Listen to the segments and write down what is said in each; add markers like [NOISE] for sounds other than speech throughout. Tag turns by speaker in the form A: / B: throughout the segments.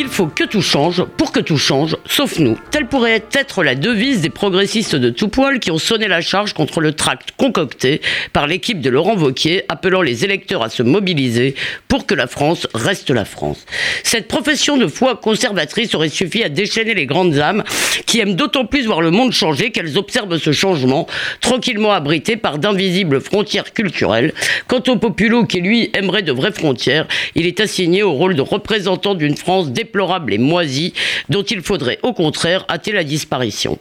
A: Il faut que tout change pour que tout change, sauf nous. Telle pourrait être la devise des progressistes de tout poil qui ont sonné la charge contre le tract concocté par l'équipe de Laurent Vauquier, appelant les électeurs à se mobiliser pour que la France reste la France. Cette profession de foi conservatrice aurait suffi à déchaîner les grandes âmes qui aiment d'autant plus voir le monde changer qu'elles observent ce changement tranquillement abrité par d'invisibles frontières culturelles. Quant au populo qui lui aimerait de vraies frontières, il est assigné au rôle de représentant d'une France et moisie dont il faudrait au contraire hâter la disparition.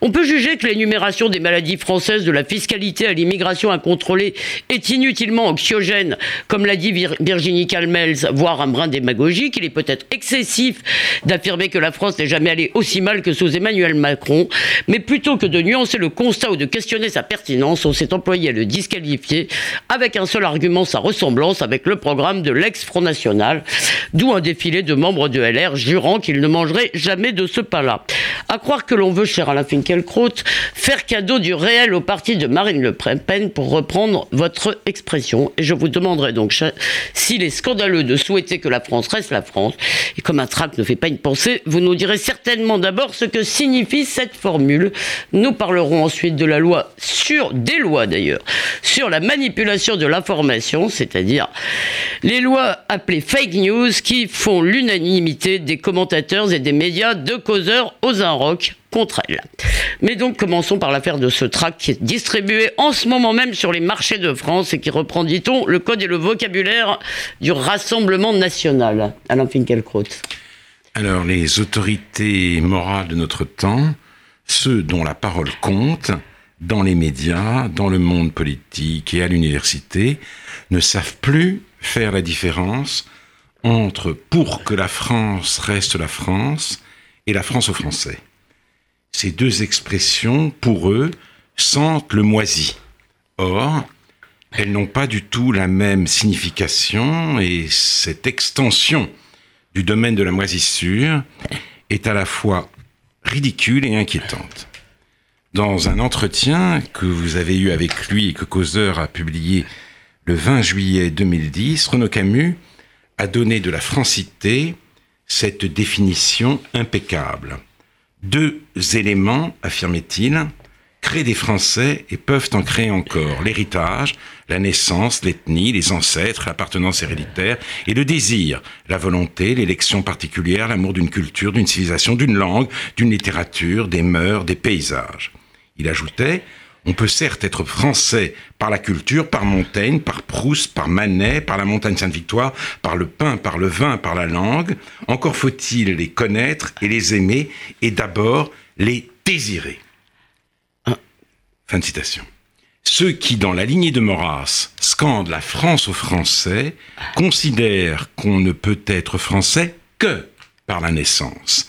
A: On peut juger que l'énumération des maladies françaises de la fiscalité à l'immigration incontrôlée est inutilement anxiogène, comme l'a dit Virginie Calmels, voire un brin démagogique. Il est peut-être excessif d'affirmer que la France n'est jamais allée aussi mal que sous Emmanuel Macron, mais plutôt que de nuancer le constat ou de questionner sa pertinence, on s'est employé à le disqualifier avec un seul argument, sa ressemblance avec le programme de l'ex-Front National, d'où un défilé de membres de LR jurant qu'il ne mangerait jamais de ce pain-là. À croire que l'on veut, cher Alain Finkielkraut, faire cadeau du réel au parti de Marine Le Pen, pour reprendre votre expression. Et je vous demanderai donc s'il est scandaleux de souhaiter que la France reste la France. Et comme un tract ne fait pas une pensée, vous nous direz certainement d'abord ce que signifie cette formule. Nous parlerons ensuite de la loi sur, des lois d'ailleurs, sur la manipulation de l'information, c'est-à-dire les lois appelées fake news qui font l'unanimité des commentateurs et des médias de causeurs aux Inrocks contre elle. Mais donc commençons par l'affaire de ce tract qui est distribué en ce moment même sur les marchés de France et qui reprend, dit-on, le code et le vocabulaire du Rassemblement national. Alain Finkielkraut.
B: Alors les autorités morales de notre temps, ceux dont la parole compte, dans les médias, dans le monde politique et à l'université, ne savent plus faire la différence entre pour que la France reste la France et la France aux Français. Ces deux expressions, pour eux, sentent le moisi. Or, elles n'ont pas du tout la même signification et cette extension du domaine de la moisissure est à la fois ridicule et inquiétante. Dans un entretien que vous avez eu avec lui et que Causeur a publié le 20 juillet 2010, Renaud Camus a donné de la francité cette définition impeccable. Deux éléments, affirmait-il, créent des Français et peuvent en créer encore. L'héritage, la naissance, l'ethnie, les ancêtres, l'appartenance héréditaire et le désir, la volonté, l'élection particulière, l'amour d'une culture, d'une civilisation, d'une langue, d'une littérature, des mœurs, des paysages. Il ajoutait, on peut certes être français par la culture, par Montaigne, par Proust, par Manet, par la montagne Sainte-Victoire, par le pain, par le vin, par la langue. Encore faut-il les connaître et les aimer, et d'abord les désirer. Fin de citation. Ceux qui, dans la lignée de Maurras, scandent la France aux Français, considèrent qu'on ne peut être français que par la naissance.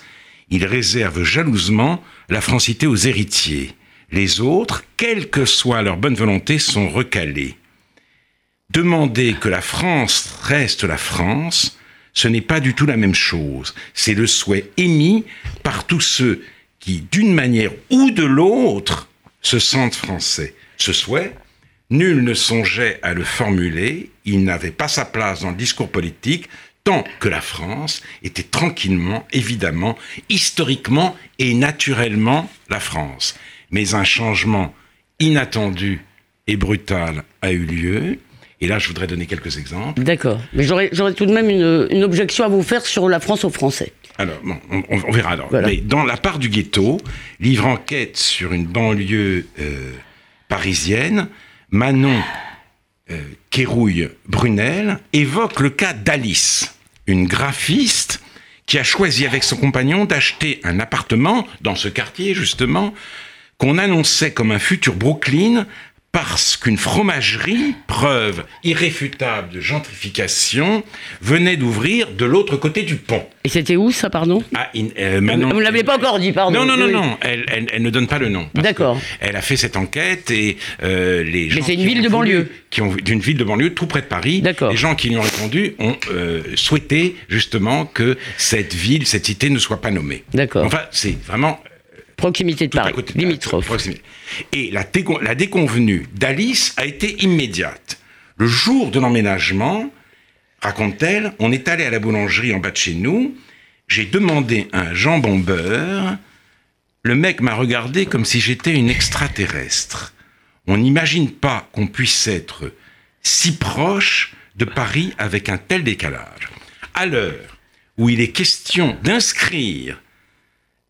B: Ils réservent jalousement la francité aux héritiers les autres, quelle que soit leur bonne volonté, sont recalés. Demander que la France reste la France, ce n'est pas du tout la même chose. C'est le souhait émis par tous ceux qui, d'une manière ou de l'autre, se sentent français. Ce souhait, nul ne songeait à le formuler, il n'avait pas sa place dans le discours politique, tant que la France était tranquillement, évidemment, historiquement et naturellement la France mais un changement inattendu et brutal a eu lieu. Et là, je voudrais donner quelques exemples.
A: D'accord. Mais j'aurais tout de même une, objection à vous faire sur la France aux Français.
B: Alors, bon, on, verra alors. Mais dans La part du ghetto, livre enquête sur une banlieue euh, parisienne, Manon euh, Kérouille-Brunel évoque le cas d'Alice, une graphiste qui a choisi avec son compagnon d'acheter un appartement dans ce quartier, justement, qu'on annonçait comme un futur Brooklyn parce qu'une fromagerie, preuve irréfutable de gentrification, venait d'ouvrir de l'autre côté du pont.
A: Et c'était où ça, pardon?
B: Ah, euh, Vous
A: ne l'avez pas encore dit, pardon.
B: Non, non, non, non. Elle, elle, ne donne pas le nom.
A: D'accord.
B: Elle a fait cette enquête et euh, les gens.
A: Mais c'est une ville de banlieue.
B: Qui ont d'une ville de banlieue tout près de Paris.
A: D'accord.
B: Les gens qui lui ont répondu ont euh, souhaité justement que cette ville, cette cité ne soit pas nommée.
A: D'accord.
B: Enfin, c'est vraiment
A: Proximité de Paris, limitrophe.
B: Et la, la déconvenue d'Alice a été immédiate. Le jour de l'emménagement, raconte-t-elle, on est allé à la boulangerie en bas de chez nous, j'ai demandé un jambon beurre, le mec m'a regardé comme si j'étais une extraterrestre. On n'imagine pas qu'on puisse être si proche de Paris avec un tel décalage. À l'heure où il est question d'inscrire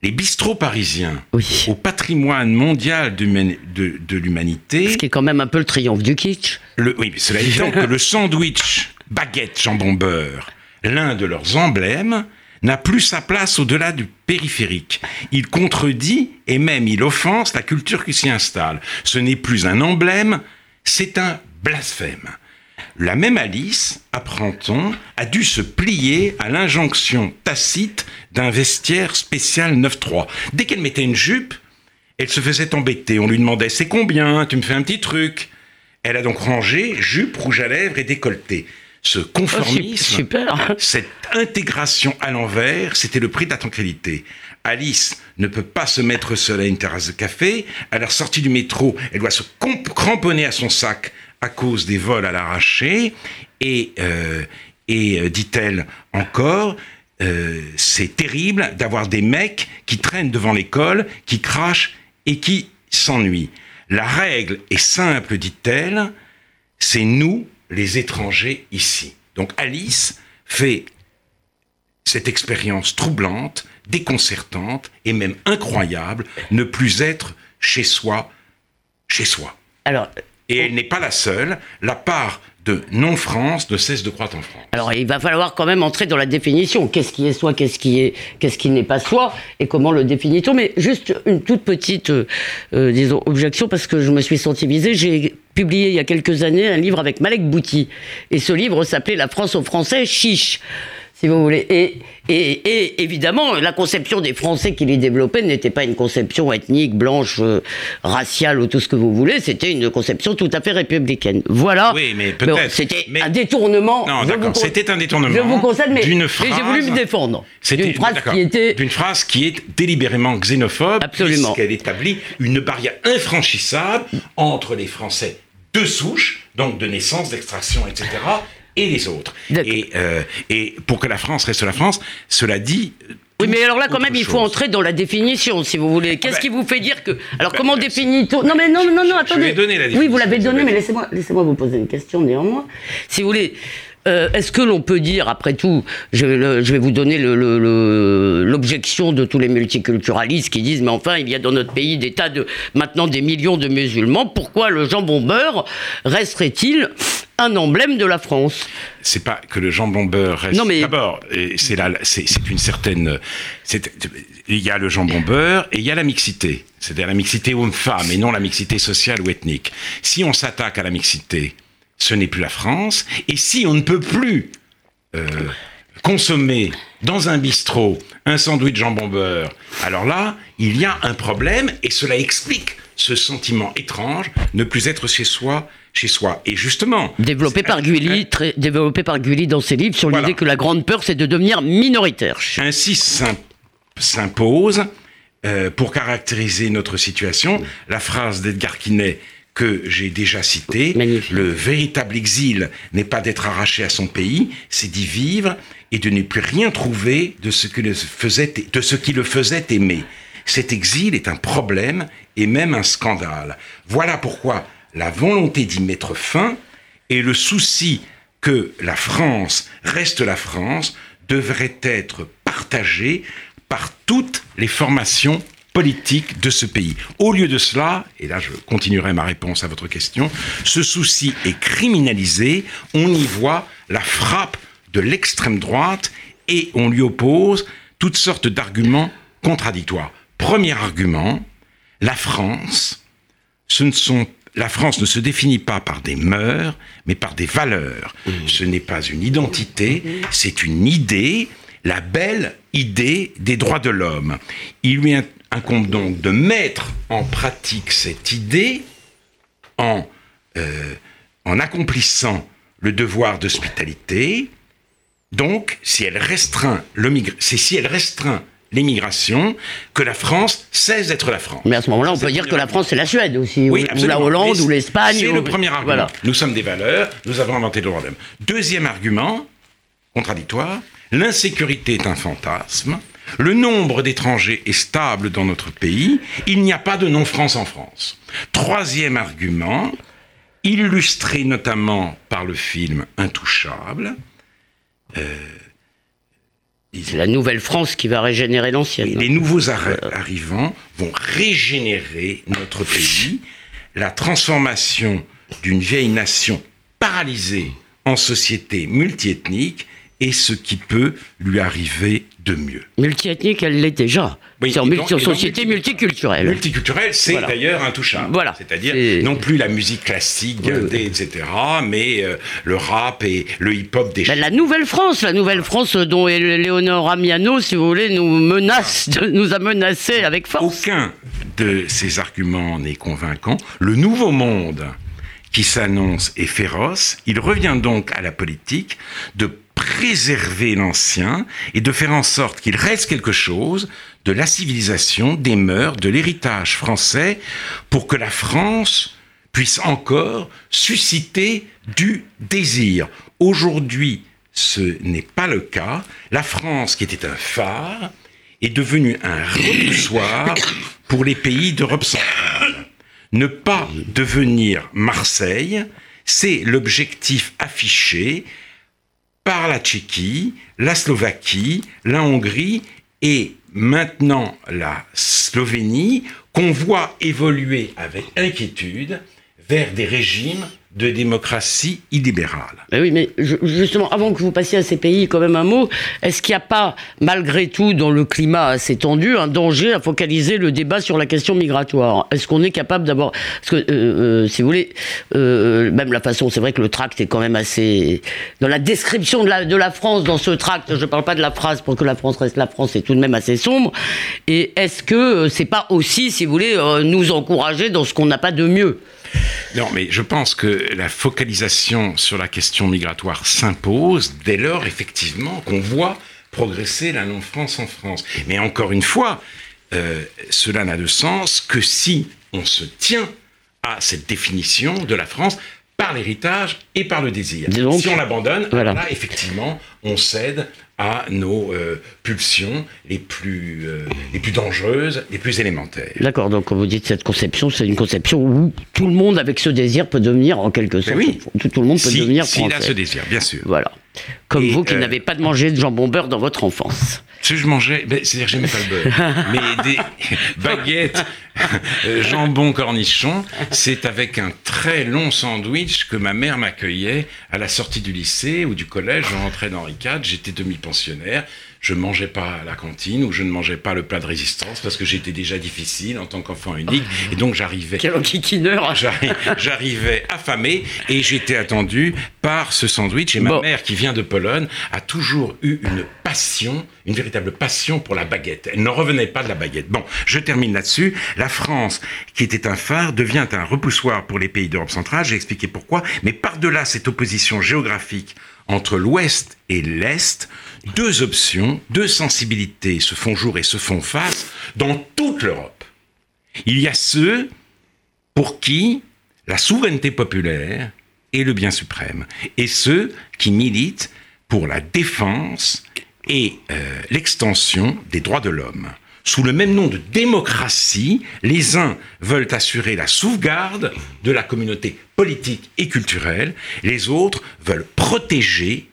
B: les bistrots parisiens au patrimoine mondial de, l'humanité.
A: Ce qui est quand même un peu le triomphe du kitsch.
B: Le, oui, mais cela étant que le sandwich baguette jambon beurre, l'un de leurs emblèmes, n'a plus sa place au-delà du périphérique. Il contredit et même il offense la culture qui s'y installe. Ce n'est plus un emblème, c'est un blasphème. La même Alice, apprend-on, a dû se plier à l'injonction tacite d'un vestiaire spécial 9-3. Dès qu'elle mettait une jupe, elle se faisait embêter. On lui demandait C'est combien? Tu me fais un petit truc Elle a donc rangé jupe, rouge à lèvres et décolleté. Ce conformisme,
A: oh, [LAUGHS]
B: cette intégration à l'envers, c'était le prix de la tranquillité. Alice ne peut pas se mettre seule à une terrasse de café. À la sortie du métro, elle doit se cramponner à son sac à cause des vols à l'arraché. Et, euh, et euh, dit-elle encore, euh, c'est terrible d'avoir des mecs qui traînent devant l'école, qui crachent et qui s'ennuient. La règle est simple, dit-elle, c'est nous, les étrangers, ici. Donc Alice fait cette expérience troublante, déconcertante et même incroyable, ne plus être chez soi, chez soi.
A: Alors,
B: et elle n'est pas la seule. La part de non-France ne cesse de croître en France.
A: Alors il va falloir quand même entrer dans la définition. Qu'est-ce qui est soi, qu'est-ce qui est, qu'est-ce qui n'est pas soi, et comment le définit-on Mais juste une toute petite, euh, euh, objection parce que je me suis sensibilisé. J'ai publié il y a quelques années un livre avec Malek Bouti, et ce livre s'appelait La France aux Français chiche si vous voulez. Et, et, évidemment, la conception des Français qui les développaient n'était pas une conception ethnique, blanche, euh, raciale ou tout ce que vous voulez, c'était une conception tout à fait républicaine. Voilà.
B: Oui, mais peut-être.
A: c'était un détournement.
B: Non, d'accord, c'était un détournement. Je
A: vous concède, mais, j'ai voulu me défendre.
B: C'était une phrase qui était. D'une phrase qui est délibérément xénophobe.
A: Absolument.
B: Puisqu'elle établit une barrière infranchissable entre les Français de souche, donc de naissance, d'extraction, etc., et les autres. Et, euh, et pour que la France reste la France, cela dit,
A: oui, mais alors là, quand même, il faut entrer dans la définition, si vous voulez. Qu'est-ce bah, qui vous fait dire que. Alors, bah, comment bah, définit-on Non, mais non, non, non, attendez.
B: Je donné la définition.
A: Oui, vous l'avez donné, mais laissez-moi laissez vous poser une question néanmoins. Si vous voulez. Euh, est-ce que l'on peut dire, après tout, je, vais vous donner l'objection de tous les multiculturalistes qui disent, mais enfin, il y a dans notre pays des tas de, maintenant des millions de musulmans, pourquoi le jambon beurre resterait-il un emblème de la France.
B: C'est pas que le jambon beurre reste.
A: Non mais
B: d'abord, c'est là, c'est une certaine. Il y a le jambon beurre et il y a la mixité, c'est-à-dire la mixité homme-femme et non la mixité sociale ou ethnique. Si on s'attaque à la mixité, ce n'est plus la France. Et si on ne peut plus euh, consommer dans un bistrot un sandwich jambon beurre, alors là, il y a un problème et cela explique ce sentiment étrange, ne plus être chez soi, chez soi. Et justement,
A: développé par Gulli, très, développé par Gulli dans ses livres sur l'idée que la grande peur, c'est de devenir minoritaire.
B: Ainsi s'impose, euh, pour caractériser notre situation, la phrase d'Edgar Quinet que j'ai déjà cité. Le véritable exil n'est pas d'être arraché à son pays, c'est d'y vivre et de ne plus rien trouver de ce, le faisait, de ce qui le faisait aimer. Cet exil est un problème et même un scandale. Voilà pourquoi la volonté d'y mettre fin et le souci que la France reste la France devrait être partagés par toutes les formations politique de ce pays. Au lieu de cela, et là je continuerai ma réponse à votre question, ce souci est criminalisé, on y voit la frappe de l'extrême droite et on lui oppose toutes sortes d'arguments contradictoires. Premier argument, la France, ce ne sont la France ne se définit pas par des mœurs, mais par des valeurs.
A: Mmh.
B: Ce n'est pas une identité, c'est une idée, la belle idée des droits de l'homme. Il lui incombe donc de mettre en pratique cette idée en, euh, en accomplissant le devoir d'hospitalité. Donc, si elle restreint le c'est si elle restreint l'immigration que la France cesse d'être la France.
A: Mais à ce moment-là, on peut dire que la France, c'est la Suède aussi, ou, la Hollande, ou l'Espagne.
B: C'est
A: ou...
B: le premier argument. Voilà. Nous sommes des valeurs, nous avons inventé le droit d'homme. Deuxième argument, contradictoire, l'insécurité est un fantasme. Le nombre d'étrangers est stable dans notre pays. Il n'y a pas de non-France en France. Troisième argument, illustré notamment par le film Intouchable.
A: Euh, la nouvelle France qui va régénérer l'ancienne.
B: Les nouveaux arrivants vont régénérer notre pays. La transformation d'une vieille nation paralysée en société multiethnique est ce qui peut lui arriver de mieux.
A: Multiethnique, elle l'est déjà. c'est en, société multiculturelle.
B: Multiculturelle, c'est d'ailleurs intouchable. Voilà. C'est-à-dire non plus la musique classique, etc., mais euh, le rap et le hip-hop des
A: ben, La Nouvelle-France, la Nouvelle-France dont Léonore Amiano, si vous voulez, nous menace, nous a menacés avec force.
B: Aucun de ces arguments n'est convaincant. Le nouveau monde qui s'annonce est féroce. Il revient donc à la politique de préserver l'ancien et de faire en sorte qu'il reste quelque chose de la civilisation, des mœurs, de l'héritage français, pour que la France puisse encore susciter du désir. Aujourd'hui, ce n'est pas le cas. La France, qui était un phare, est devenue un repoussoir pour les pays d'Europe centrale. Ne pas devenir Marseille, c'est l'objectif affiché par la Tchéquie, la Slovaquie, la Hongrie et maintenant la Slovénie, qu'on voit évoluer avec inquiétude vers des régimes de démocratie illibérale.
A: Mais oui, mais justement, avant que vous passiez à ces pays, quand même un mot, est-ce qu'il n'y a pas, malgré tout, dans le climat assez tendu, un danger à focaliser le débat sur la question migratoire? Est-ce qu'on est capable d'avoir... Parce que, euh, euh, si vous voulez, euh, même la façon, c'est vrai que le tract est quand même assez... Dans la description de la, de la France, dans ce tract, je ne parle pas de la phrase pour que la France reste la France, c'est tout de même assez sombre. Et est-ce que c'est pas aussi, si vous voulez, nous encourager dans ce qu'on n'a pas de mieux?
B: Non, mais je pense que la focalisation sur la question migratoire s'impose dès lors, effectivement, qu'on voit progresser la non-France en France. Mais encore une fois, euh, cela n'a de sens que si on se tient à cette définition de la France par l'héritage et par le désir. si on l'abandonne, là, effectivement, on cède à nos euh, pulsions les plus, euh, les plus dangereuses, les plus élémentaires.
A: D'accord, donc quand vous dites cette conception, c'est une conception où tout le monde avec ce désir peut devenir en quelque sorte.
B: Oui.
A: Tout, tout, le monde peut devenir
B: français. S'il a ce désir, bien sûr.
A: Voilà. Comme vous qui euh, n'avez pas de manger de jambon beurre dans votre enfance.
B: Ce que je mangeais, ben, c'est-à-dire que j'aimais pas le beurre, [LAUGHS] mais des baguettes, jambon cornichon, c'est avec un très long sandwich que ma mère m'accueillait à la sortie du lycée ou du collège. Je rentrais dans Henri IV, j'étais demi-pensionnaire je ne mangeais pas à la cantine ou je ne mangeais pas le plat de résistance parce que j'étais déjà difficile en tant qu'enfant unique et donc j'arrivais [LAUGHS] j'arrivais affamé et j'étais attendu par ce sandwich et ma mère qui vient de Pologne a toujours eu une passion une véritable passion pour la baguette. Elle n'en revenait pas de la baguette. Bon je termine là-dessus. La France qui était un phare devient un repoussoir pour les pays d'Europe centrale. J'ai expliqué pourquoi. Mais par-delà cette opposition géographique entre l'Ouest et l'Est, deux options, deux sensibilités se font jour et se font face dans toute l'Europe. Il y a ceux pour qui la souveraineté populaire est le bien suprême, et ceux qui militent pour la défense et euh, l'extension des droits de l'homme. Sous le même nom de démocratie, les uns veulent assurer la sauvegarde de la communauté politique et culturelle, les autres veulent protéger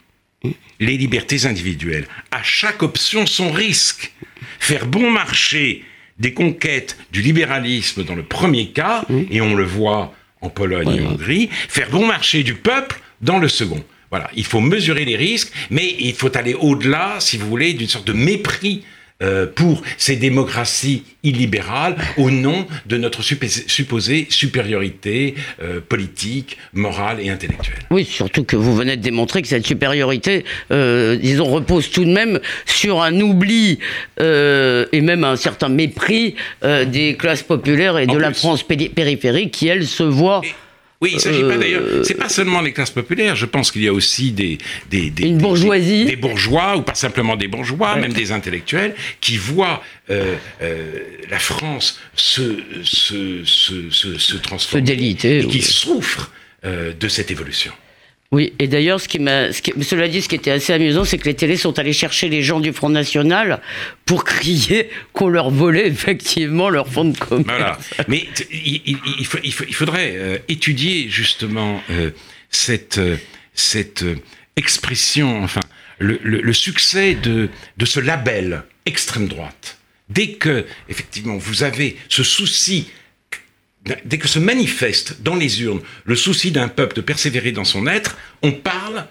B: les libertés individuelles. À chaque option, son risque. Faire bon marché des conquêtes du libéralisme dans le premier cas, et on le voit en Pologne et en Hongrie, faire bon marché du peuple dans le second. Voilà, il faut mesurer les risques, mais il faut aller au-delà, si vous voulez, d'une sorte de mépris euh, pour ces démocraties illibérales [LAUGHS] au nom de notre supposée supériorité euh, politique, morale et intellectuelle.
A: Oui, surtout que vous venez de démontrer que cette supériorité, euh, disons, repose tout de même sur un oubli et même un certain mépris des classes populaires et de la France périphérique qui, elle, se voit...
B: Oui, il s'agit pas d'ailleurs. Euh, c'est pas seulement les classes populaires. Je pense qu'il y a aussi des des, des
A: une bourgeoisie,
B: des, bourgeois ou pas simplement des bourgeois, même des intellectuels qui voient euh, euh, la France se se se se, se transformer,
A: se déliter,
B: et qui souffrent de cette évolution.
A: Oui, et d'ailleurs, ce qui cela dit, ce qui était assez amusant, c'est que les télés sont allés chercher les gens du Front National pour [LAUGHS] crier qu'on leur volait effectivement leur fonds de commerce. Voilà.
B: Mais il, faudrait euh, étudier justement euh, cette, euh, cette expression, enfin, le, succès de, de ce label extrême droite. Dès que, effectivement, vous avez ce souci dès que se manifeste dans les urnes le souci d'un peuple de persévérer dans son être, on parle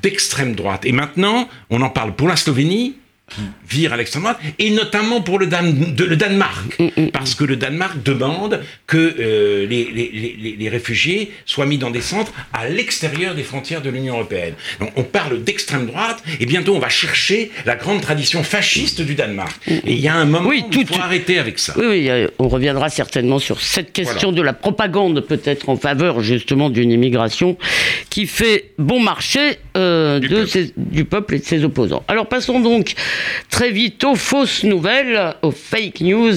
B: d'extrême droite. Et maintenant, on en parle pour la Slovénie, qui vire à l'extrême droite, et notamment pour le, le Danemark, mm, mm, mm. parce que le Danemark demande que euh, les, les, les, réfugiés soient mis dans des centres à l'extérieur des frontières de l'Union européenne. Donc on parle d'extrême droite, et bientôt on va chercher la grande tradition fasciste du Danemark. Et il y a un moment où il faut arrêter avec ça.
A: Oui, oui, on reviendra certainement sur cette question de la propagande peut-être en faveur justement d'une immigration qui fait bon marché euh, du, de peuple. du peuple et de ses opposants. Alors passons donc très vite aux fausses nouvelles, aux fake news.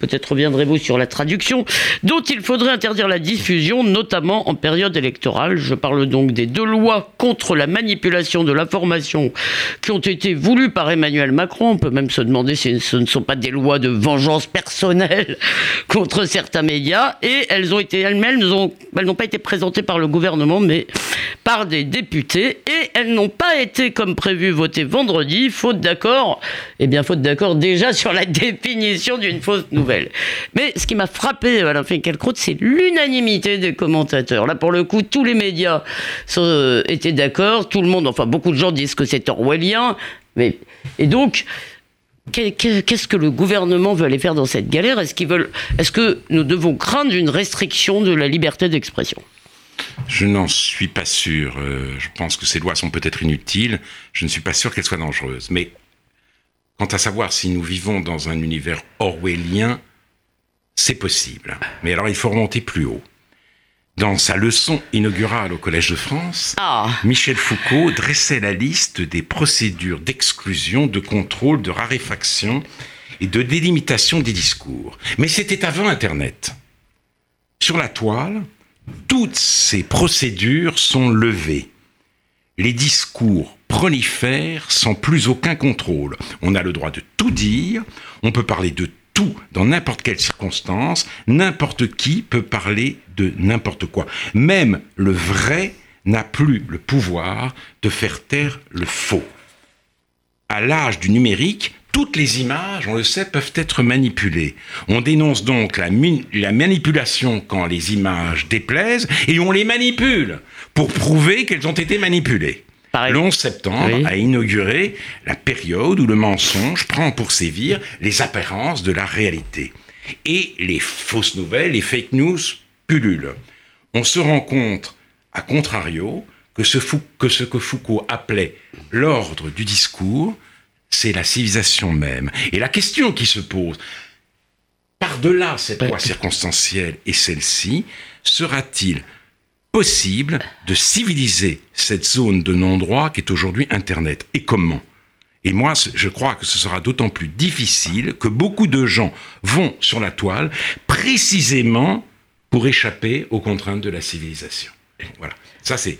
A: Peut-être reviendrez-vous sur la traduction, dont il faudrait interdire la diffusion, notamment en période électorale. Je parle donc des deux lois contre la manipulation de l'information qui ont été voulues par Emmanuel Macron. On peut même se demander si ce ne sont pas des lois de vengeance personnelle [LAUGHS] contre certains médias. Et elles ont été elles-mêmes, elles n'ont pas été présentées par le gouvernement, mais par des députés. Et elles n'ont pas été, comme prévu, votées vendredi, faute d'accord eh bien, faute d'accord déjà sur la [LAUGHS] définition d'une fausse nouvelle. Mais ce qui m'a frappé, Alain Finkielkraut, c'est l'unanimité des commentateurs. Là, pour le coup, tous les médias sont, étaient d'accord, tout le monde, enfin, beaucoup de gens disent que c'est orwellien. Mais, et donc, Qu'est-ce que le gouvernement veut aller faire dans cette galère? Est-ce qu'ils veulent Est-ce que nous devons craindre une restriction de la liberté d'expression?
B: Je n'en suis pas sûr. Euh, je pense que ces lois sont peut-être inutiles. Je ne suis pas sûr qu'elles soient dangereuses. Mais Quant à savoir si nous vivons dans un univers orwellien, c'est possible. Mais alors il faut remonter plus haut. Dans sa leçon inaugurale au Collège de France, ah. Michel Foucault dressait la liste des procédures d'exclusion, de contrôle, de raréfaction et de délimitation des discours. Mais c'était avant Internet. Sur la toile, toutes ces procédures sont levées. Les discours prolifère sans plus aucun contrôle. On a le droit de tout dire, on peut parler de dans n'importe quelle circonstance, n'importe qui peut parler de n'importe quoi. Même le vrai n'a plus le pouvoir de faire taire le faux. À l'âge du numérique, toutes les images, on le sait, peuvent être manipulées. On dénonce donc la, manipulation quand les images déplaisent et on les manipule pour prouver qu'elles ont été manipulées. Le 11 septembre a inauguré la période où le mensonge prend pour sévir les apparences de la réalité. Et les fausses nouvelles, les fake news pullulent. On se rend compte, à contrario, que ce, que, ce que Foucault appelait l'ordre du discours, c'est la civilisation même. Et la question qui se pose, par-delà cette loi circonstancielle et celle-ci, sera-t-il possible de civiliser cette zone de non-droit qui est aujourd'hui Internet. Et comment? Et moi, je crois que ce sera d'autant plus difficile que beaucoup de gens vont sur la toile précisément pour échapper aux contraintes de la civilisation. Voilà. Ça, c'est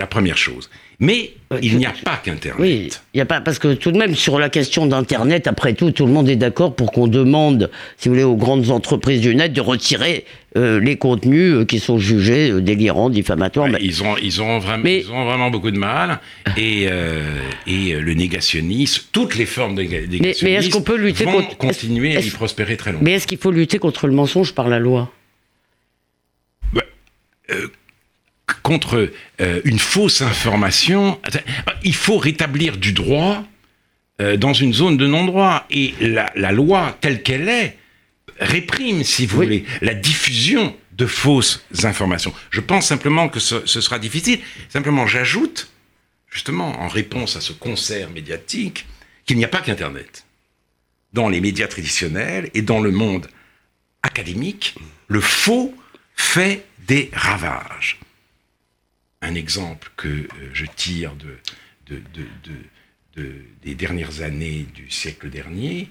B: la première chose. Mais euh, il n'y a pas qu'Internet.
A: Oui, il n'y a pas, parce que tout de même, sur la question d'Internet, après tout, tout le monde est d'accord pour qu'on demande, si vous voulez, aux grandes entreprises du net de retirer euh, les contenus euh, qui sont jugés délirants, diffamatoires.
B: ils, ont, ils, ont vraiment, ils ont vraiment beaucoup de mal. Et, et le négationnisme, toutes les formes de négationnisme mais, est-ce qu'on peut lutter vont contre... continuer à y prospérer très longtemps.
A: Mais est-ce qu'il faut lutter contre le mensonge par la loi?
B: Contre euh, une fausse information. Il faut rétablir du droit euh, dans une zone de non-droit. Et la, la loi telle qu'elle est réprime, si vous
A: Oui.
B: voulez, la diffusion de fausses informations. Je pense simplement que ce, ce sera difficile. Simplement, j'ajoute, justement, en réponse à ce concert médiatique, qu'il n'y a pas qu'Internet. Dans les médias traditionnels et dans le monde académique, le faux fait des ravages. Un exemple que euh, je tire de, de- de- de- de- des dernières années du siècle dernier,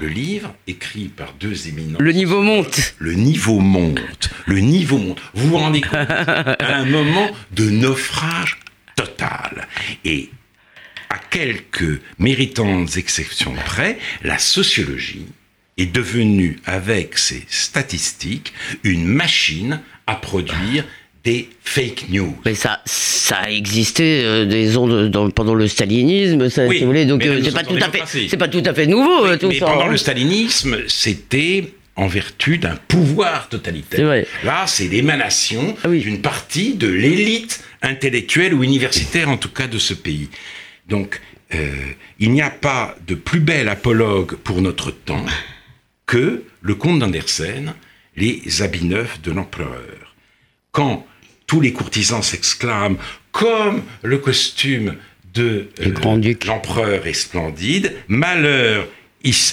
B: le livre écrit par deux éminents
A: Le niveau monte.
B: le niveau monte, le niveau monte. Vous vous rendez compte [LAUGHS] À un moment de naufrage total. Et à quelques méritantes exceptions près, la sociologie est devenue, avec ses statistiques, une machine à produire des fake news.
A: Mais ça, ça a existé euh, des ondes dans- pendant le stalinisme, ça,
B: Oui,
A: si vous voulez. Donc euh, c'est pas tout à fait, c'est pas tout à fait nouveau euh, tout
B: Mais
A: ça.
B: pendant
A: hein.
B: le stalinisme, c'était en vertu d'un pouvoir totalitaire.
A: Vrai.
B: Là, c'est l'émanation
A: Ah oui.
B: d'une partie de l'élite intellectuelle ou universitaire, en tout cas, de ce pays. Donc, euh, il n'y a pas de plus bel apologue pour notre temps que le comte d'Andersen, les habits neufs de l'empereur. Quand tous les courtisans s'exclament, comme le costume de euh, l'empereur est splendide, malheur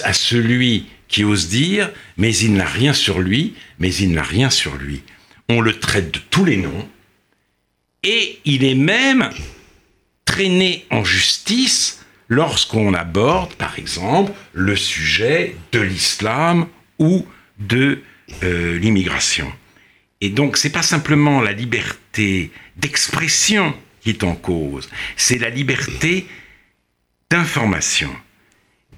B: à celui qui ose dire, mais il n'a rien sur lui, mais il n'a rien sur lui. On le traite de tous les noms, et il est même traîné en justice lorsqu'on aborde, par exemple, le sujet de l'islam ou de euh, l'immigration. Et donc, c'est pas simplement la liberté d'expression qui est en cause, c'est la liberté d'information.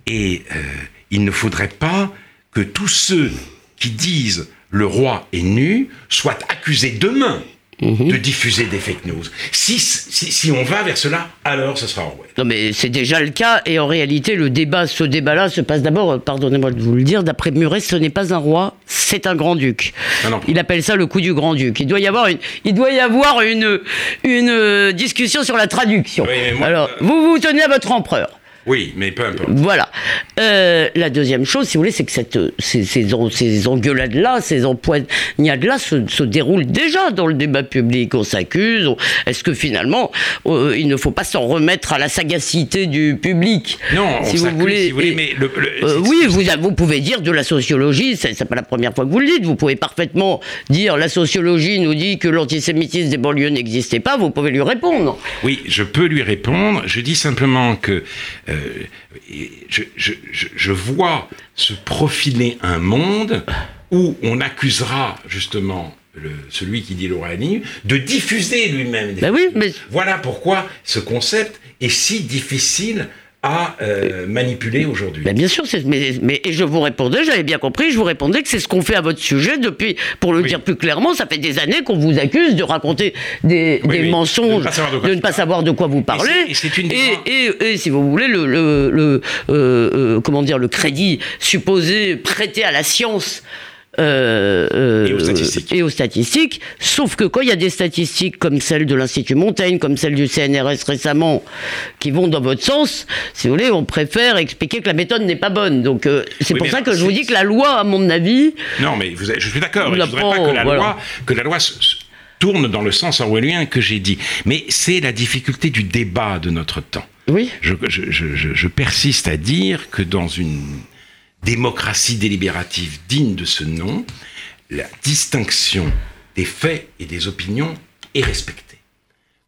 B: Et euh, il ne faudrait pas que tous ceux qui disent le roi est nu soient accusés demain de diffuser des fake news. Si, si, si on va vers cela, alors ce sera Orwell.
A: Non mais c'est déjà le cas et en réalité le débat, ce débat-là se passe d'abord, euh, pardonnez-moi de vous le dire, d'après Muret, ce n'est pas un roi, c'est un grand-duc.
B: Ah.
A: Il appelle ça le coup du grand-duc. Il doit y avoir une, il doit y avoir une, une euh, discussion sur la traduction.
B: Oui, mais moi,
A: Alors
B: euh,
A: vous vous tenez à votre empereur.
B: Oui, mais peu importe.
A: Voilà. Euh, la deuxième chose, si vous voulez, c'est que cette, ces, ces, ces engueulades-là, ces empoignades-là se, se déroulent déjà dans le débat public. On s'accuse. on- Est-ce que finalement, euh, il ne faut pas s'en remettre à la sagacité du public?
B: Non, on
A: si vous voulez.
B: si vous voulez,
A: Et-
B: mais le- le-
A: euh, oui, vous, vous pouvez dire de la sociologie, c'est pas la première fois que vous le dites, vous pouvez parfaitement dire la sociologie nous dit que l'antisémitisme des banlieues n'existait pas, vous pouvez lui répondre.
B: Oui, je peux lui répondre. Je dis simplement que je, je- vois se profiler un monde où on accusera justement le- celui qui dit l'oranie de diffuser lui-même des
A: Ben oui, mais-
B: Voilà pourquoi ce concept est si difficile à euh, manipuler aujourd'hui.
A: Ben bien sûr, mais, mais et je vous répondais, j'avais bien compris, je vous répondais que c'est ce qu'on fait à votre sujet depuis, pour le
B: Oui.
A: dire plus clairement, ça fait des années qu'on vous accuse de raconter des,
B: Oui,
A: des
B: oui,
A: mensonges,
B: de ne pas savoir de quoi
A: de
B: tu
A: ne pas
B: parles.
A: savoir de quoi vous parlez.
B: c'est- et c'est une des
A: et,
B: rares-
A: et- et si vous voulez, le, le, le, euh, euh, comment dire, le crédit supposé prêté à la science. Euh, euh,
B: Et aux statistiques.
A: et aux statistiques, sauf que quand il y a des statistiques comme celle de l'Institut Montaigne, comme celle du CNRS récemment, qui vont dans votre sens, si vous voulez, on préfère expliquer que la méthode n'est pas bonne. Donc euh, c'est
B: Oui,
A: pour ça
B: non,
A: que je vous dis que la loi, à mon avis,
B: Non, mais vous je suis d'accord. Je ne voudrais pas que la
A: voilà.
B: loi, que la loi se- se tourne dans le sens orwellien que j'ai dit. Mais c'est la difficulté du débat de notre temps.
A: oui,
B: Je, je- je- je- je persiste à dire que dans une démocratie délibérative digne de ce nom, la distinction des faits et des opinions est respectée.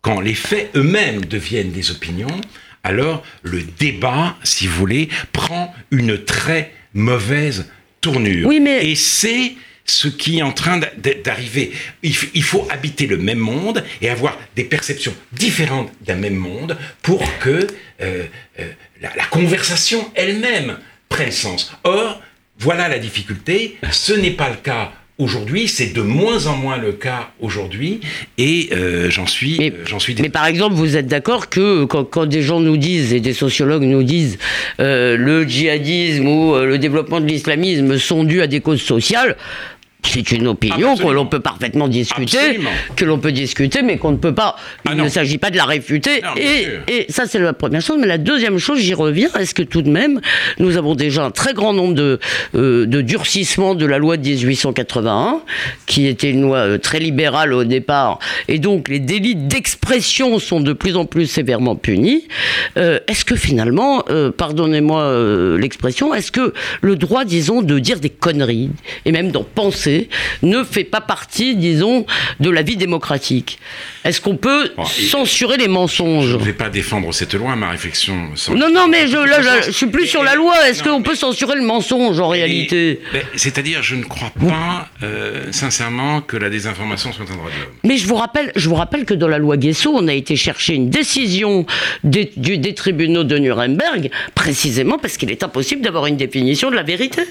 B: Quand les faits eux-mêmes deviennent des opinions, alors le débat, si vous voulez, prend une très mauvaise tournure.
A: Oui, mais-
B: Et c'est ce qui est en train d'a- d'a- d'arriver. Il, faut habiter le même monde et avoir des perceptions différentes d'un même monde pour que euh, euh, la, la conversation elle-même prenne sens. Or, voilà la difficulté. Ce n'est pas le cas aujourd'hui. C'est de moins en moins le cas aujourd'hui. Et euh, j'en suis,
A: Mais-
B: euh, j'en suis.
A: Mais par exemple, vous êtes d'accord que quand, quand des gens nous disent, et des sociologues nous disent, euh, le djihadisme ou euh, le développement de l'islamisme sont dus à des causes sociales, c'est une opinion que l'on peut parfaitement discuter, que l'on peut discuter, mais qu'on ne peut pas. Il ah ne s'agit pas de la réfuter. et, et, ça, c'est la première chose. Mais la deuxième chose, j'y reviens. Est-ce que tout de même, nous avons déjà un très grand nombre de, euh, de durcissements de la loi de 1881, qui était une loi euh, très libérale au départ, et donc les délits d'expression sont de plus en plus sévèrement punis. Euh, est-ce que finalement, pardonnez-moi l'expression, est-ce que le droit, disons, de dire des conneries et même d'en penser ne fait pas partie, disons, de la vie démocratique. Est-ce qu'on peut censurer les mensonges Je
B: ne vais pas défendre cette loi, ma réflexion.
A: Non, non, mais je, là, je, suis plus sur la loi. Est-ce qu'on peut censurer le mensonge en réalité
B: C'est-à-dire, je ne crois pas, euh, sincèrement, que la désinformation soit un droit de l'homme.
A: Mais je vous rappelle, je vous rappelle que dans la loi Guesso, on a été chercher une décision des, des tribunaux de Nuremberg, précisément parce qu'il est impossible d'avoir une définition de la vérité.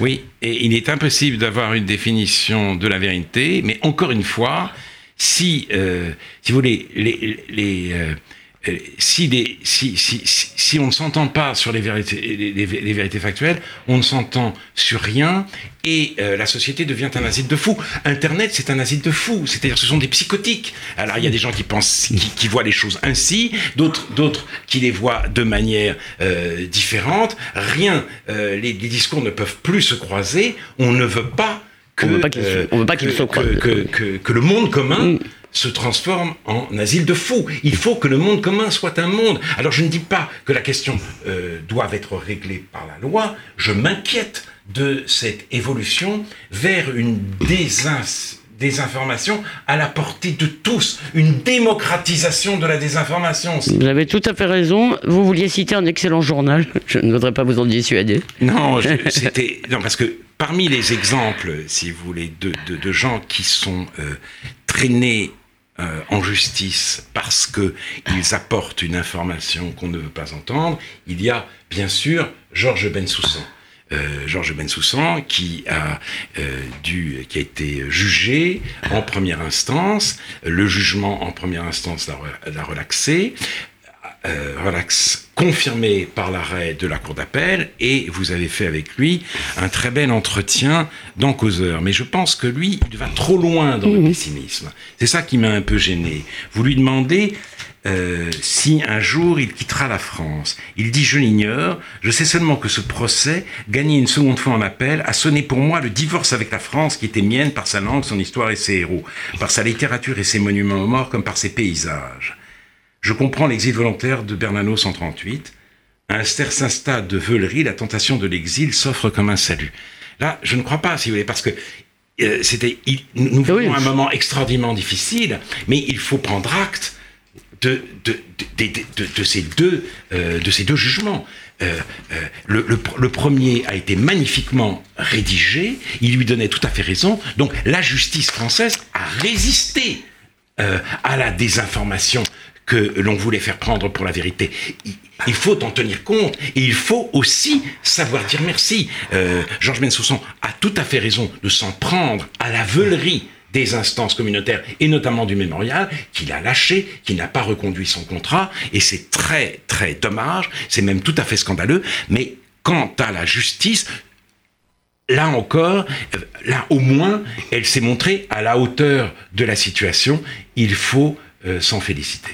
B: Oui, et il est impossible d'avoir une définition de la vérité, mais encore une fois, si, euh, si vous voulez, les, euh, euh, si, les, si, si, si, on ne s'entend pas sur les vérités, les, vérités factuelles, on ne s'entend sur rien et la société devient un asile de fous. Internet, c'est un asile de fous, c'est-à-dire ce sont des psychotiques. Alors il y a des gens qui pensent, qui, voient les choses ainsi, d'autres, d'autres qui les voient de manière différente. Rien, les discours ne peuvent plus se croiser. On ne veut pas que,
A: on veut pas qu'il
B: soit que, que, que, le monde commun mm. se transforme en asile de fous. Il faut que le monde commun soit un monde. Alors je ne dis pas que la question euh, doit être réglée par la loi, je m'inquiète de cette évolution vers une désinformation à la portée de tous, une démocratisation de la désinformation.
A: Vous avez tout à fait raison. Vous vouliez citer un excellent journal. Je ne voudrais pas vous en dissuader.
B: Non, [LAUGHS] c'était non parce que parmi les exemples, si vous voulez, de, gens qui sont euh, traînés euh, en justice parce qu'ils apportent une information qu'on ne veut pas entendre, il y a bien sûr Georges Bensoussan. Euh, Georges Bensoussan qui a dû, qui a été jugé en première instance. Le jugement en première instance l'a relaxé. Euh, relax, confirmé par l'arrêt de la Cour d'appel, et vous avez fait avec lui un très bel entretien dans Causeur. Mais je pense que lui, il va trop loin dans le pessimisme. C'est ça qui m'a un peu gêné. Vous lui demandez euh, si un jour il quittera la France. Il dit Je l'ignore, je sais seulement que ce procès, gagné une seconde fois en appel, a sonné pour moi le divorce avec la France qui était mienne par sa langue, son histoire et ses héros, par sa littérature et ses monuments aux morts comme par ses paysages. Je comprends l'exil volontaire de Bernanos en 38. À un certain stade de veulerie, la tentation de l'exil s'offre comme un salut. Là, je ne crois pas, si vous voulez, parce que euh, c'était, nous vivons un moment extraordinairement difficile, mais il faut prendre acte de, ces, deux, euh, de ces deux jugements. Euh, le, le, premier a été magnifiquement rédigé, il lui donnait tout à fait raison, donc la justice française a résisté à la désinformation que l'on voulait faire prendre pour la vérité. Il faut en tenir compte et il faut aussi savoir dire merci. Euh, Georges Bensoussan a tout à fait raison de s'en prendre à la veulerie des instances communautaires et notamment du mémorial qu'il a lâché, qui n'a pas reconduit son contrat et c'est très très dommage, c'est même tout à fait scandaleux, mais quant à la justice, là encore, euh, là au moins, elle s'est montrée à la hauteur de la situation, il faut euh, s'en féliciter.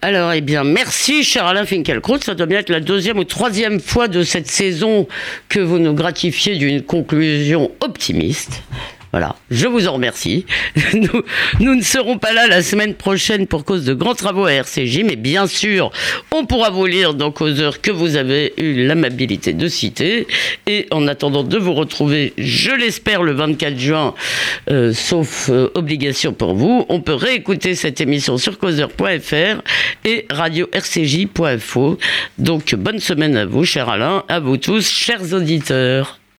A: Alors, eh bien, merci, cher Alain Finkielkraut. Ça doit bien être la deuxième ou troisième fois de cette saison que vous nous gratifiez d'une conclusion optimiste. Voilà, je vous en remercie. [LAUGHS] Nous, ne serons pas là la semaine prochaine pour cause de grands travaux à RCJ, mais bien sûr, on pourra vous lire dans Causeur que vous avez eu l'amabilité de citer. Et en attendant de vous retrouver, je l'espère, le 24 juin, euh, sauf euh, obligation pour vous, on peut réécouter cette émission sur causeur.fr et radio-rcj.info. Donc, bonne semaine à vous, cher Alain, à vous tous, chers auditeurs.